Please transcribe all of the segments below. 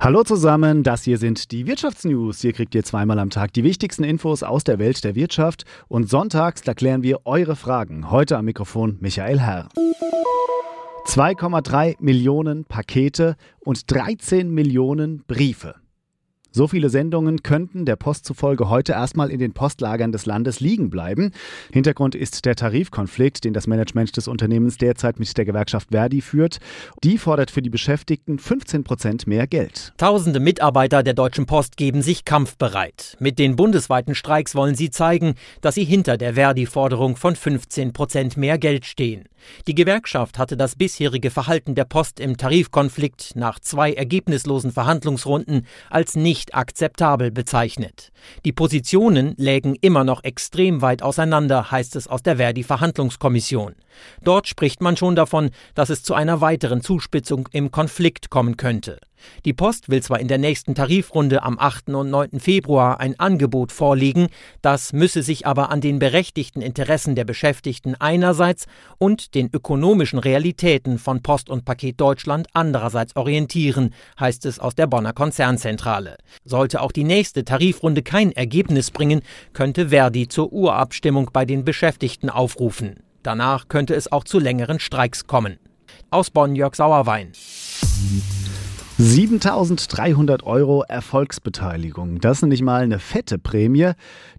Hallo zusammen, das hier sind die Wirtschaftsnews. Hier kriegt ihr zweimal am Tag die wichtigsten Infos aus der Welt der Wirtschaft und sonntags da klären wir eure Fragen. Heute am Mikrofon Michael Herr. 2,3 Millionen Pakete und 13 Millionen Briefe. So viele Sendungen könnten der Post zufolge heute erstmal in den Postlagern des Landes liegen bleiben. Hintergrund ist der Tarifkonflikt, den das Management des Unternehmens derzeit mit der Gewerkschaft Verdi führt. Die fordert für die Beschäftigten 15 Prozent mehr Geld. Tausende Mitarbeiter der Deutschen Post geben sich kampfbereit. Mit den bundesweiten Streiks wollen sie zeigen, dass sie hinter der Verdi-Forderung von 15 Prozent mehr Geld stehen. Die Gewerkschaft hatte das bisherige Verhalten der Post im Tarifkonflikt nach zwei ergebnislosen Verhandlungsrunden als nicht nicht akzeptabel bezeichnet. Die Positionen lägen immer noch extrem weit auseinander, heißt es aus der Verdi-Verhandlungskommission. Dort spricht man schon davon, dass es zu einer weiteren Zuspitzung im Konflikt kommen könnte. Die Post will zwar in der nächsten Tarifrunde am 8. und 9. Februar ein Angebot vorlegen, das müsse sich aber an den berechtigten Interessen der Beschäftigten einerseits und den ökonomischen Realitäten von Post und Paket Deutschland andererseits orientieren, heißt es aus der Bonner Konzernzentrale. Sollte auch die nächste Tarifrunde kein Ergebnis bringen, könnte Verdi zur Urabstimmung bei den Beschäftigten aufrufen. Danach könnte es auch zu längeren Streiks kommen. Aus Bonn Jörg Sauerwein. 7300 Euro Erfolgsbeteiligung. Das ist nicht mal eine fette Prämie,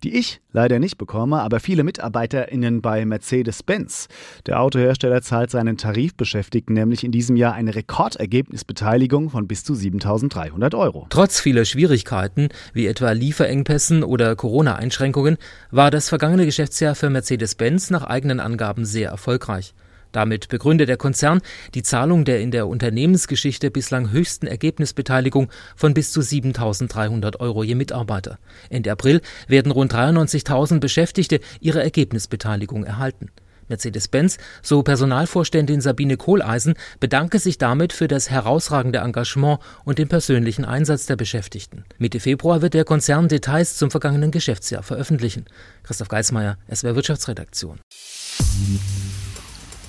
die ich leider nicht bekomme, aber viele MitarbeiterInnen bei Mercedes-Benz. Der Autohersteller zahlt seinen Tarifbeschäftigten nämlich in diesem Jahr eine Rekordergebnisbeteiligung von bis zu 7300 Euro. Trotz vieler Schwierigkeiten, wie etwa Lieferengpässen oder Corona-Einschränkungen, war das vergangene Geschäftsjahr für Mercedes-Benz nach eigenen Angaben sehr erfolgreich. Damit begründet der Konzern die Zahlung der in der Unternehmensgeschichte bislang höchsten Ergebnisbeteiligung von bis zu 7.300 Euro je Mitarbeiter. Ende April werden rund 93.000 Beschäftigte ihre Ergebnisbeteiligung erhalten. Mercedes-Benz, so Personalvorständin Sabine Kohleisen, bedanke sich damit für das herausragende Engagement und den persönlichen Einsatz der Beschäftigten. Mitte Februar wird der Konzern Details zum vergangenen Geschäftsjahr veröffentlichen. Christoph Geismeier, SWR Wirtschaftsredaktion.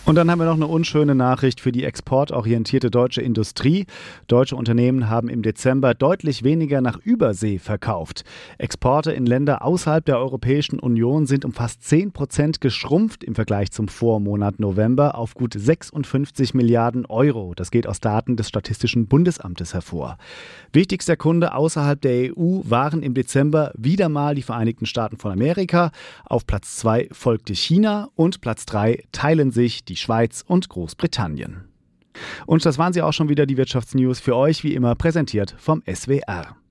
Und dann haben wir noch eine unschöne Nachricht für die exportorientierte deutsche Industrie. Deutsche Unternehmen haben im Dezember deutlich weniger nach Übersee verkauft. Exporte in Länder außerhalb der Europäischen Union sind um fast 10 Prozent geschrumpft im Vergleich zum Vormonat November auf gut 56 Milliarden Euro. Das geht aus Daten des Statistischen Bundesamtes hervor. Wichtigster Kunde außerhalb der EU waren im Dezember wieder mal die Vereinigten Staaten von Amerika. Auf Platz 2 folgte China und Platz 3 teilen sich die Schweiz und Großbritannien. Und das waren sie auch schon wieder, die Wirtschaftsnews für euch, wie immer präsentiert vom SWR.